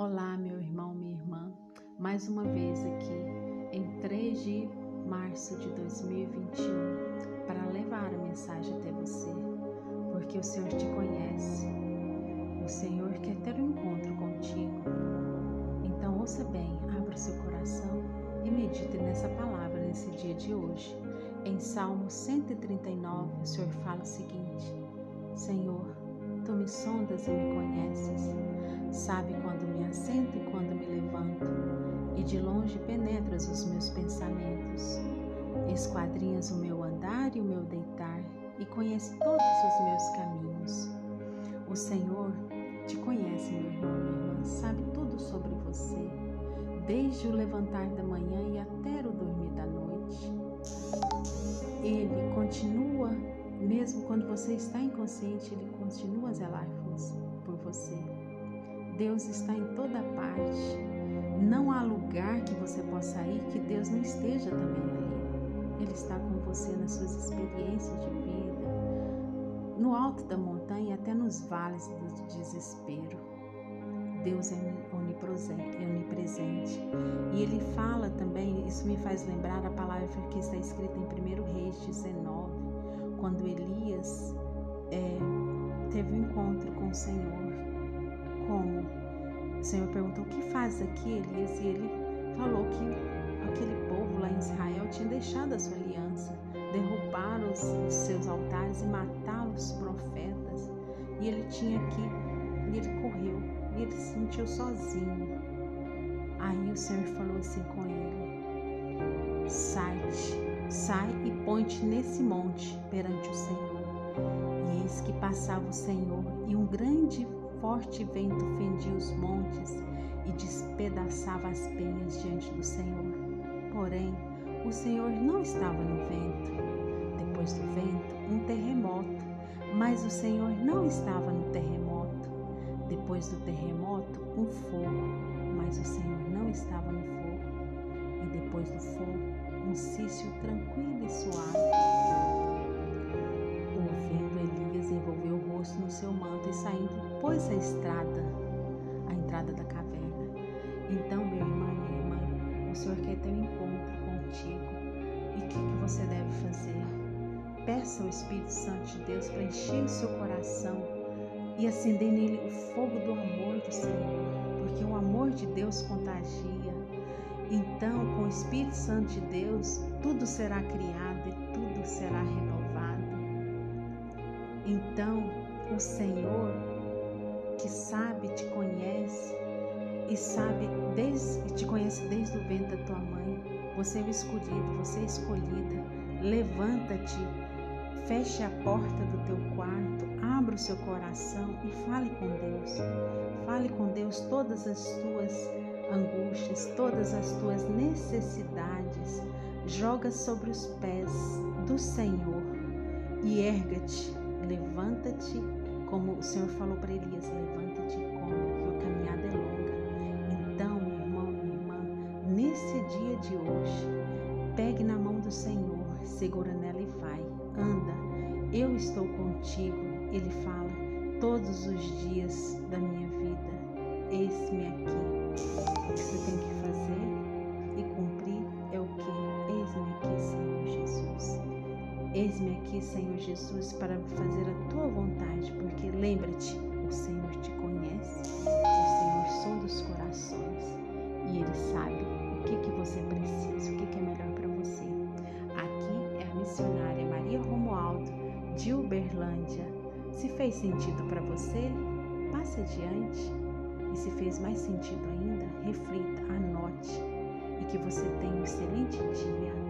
Olá, meu irmão, minha irmã. Mais uma vez aqui em 3 de março de 2021 para levar a mensagem até você, porque o Senhor te conhece. O Senhor quer ter um encontro contigo. Então ouça bem, abra seu coração e medite nessa palavra nesse dia de hoje. Em Salmo 139, o Senhor fala o seguinte: Senhor, tu me sondas e me conheces Sabe quando me assento e quando me levanto, e de longe penetras os meus pensamentos. Esquadrinhas o meu andar e o meu deitar, e conhece todos os meus caminhos. O Senhor te conhece, meu irmão, minha irmã, sabe tudo sobre você, desde o levantar da manhã e até o dormir da noite. Ele continua, mesmo quando você está inconsciente, ele continua a zelar por você. Deus está em toda parte. Não há lugar que você possa ir que Deus não esteja também ali. Ele está com você nas suas experiências de vida, no alto da montanha até nos vales do desespero. Deus é onipresente. E ele fala também, isso me faz lembrar a palavra que está escrita em 1 Reis 19, quando Elias é, teve um encontro com o Senhor como? O Senhor perguntou: O que faz aqui, Elias? E ele falou que aquele povo lá em Israel tinha deixado a sua aliança, derrubaram os seus altares e mataram os profetas. E ele tinha que, e ele correu, e ele se sentiu sozinho. Aí o Senhor falou assim com ele: Sai, sai e ponte nesse monte perante o Senhor. E eis que passava o Senhor, e um grande forte vento fendia os montes e despedaçava as penhas diante do Senhor. Porém, o Senhor não estava no vento. Depois do vento, um terremoto, mas o Senhor não estava no terremoto. Depois do terremoto, um fogo, mas o Senhor não estava no fogo. E depois do fogo, um cício tranquilo e suave. Pôs a estrada, a entrada da caverna. Então, meu irmão, minha irmã, o Senhor quer ter um encontro contigo. E o que, que você deve fazer? Peça ao Espírito Santo de Deus para encher o seu coração e acender nele o fogo do amor do Senhor, porque o amor de Deus contagia. Então, com o Espírito Santo de Deus, tudo será criado e tudo será renovado. Então, o Senhor que sabe, te conhece e sabe desde te conhece desde o ventre da tua mãe. Você é o escolhido, você é escolhida. Levanta-te, feche a porta do teu quarto, abra o seu coração e fale com Deus. Fale com Deus todas as tuas angústias, todas as tuas necessidades. Joga sobre os pés do Senhor e erga-te, levanta-te como o Senhor falou para Elias: levanta-te e come, que a caminhada é longa. Então, meu irmão, minha irmã, nesse dia de hoje, pegue na mão do Senhor, segura nela e vai. Anda, eu estou contigo. Ele fala todos os dias da minha vida. Eis-me aqui. O que você tem que fazer e cumprir é o que? Eis-me aqui, Senhor Jesus. Eis-me aqui, Senhor Jesus, para fazer a tua lembra-te, o Senhor te conhece, o Senhor sonda os corações e Ele sabe o que, que você precisa, o que, que é melhor para você. Aqui é a missionária Maria Romualdo, de Uberlândia. Se fez sentido para você, passe adiante. E se fez mais sentido ainda, reflita, anote e que você tenha um excelente dia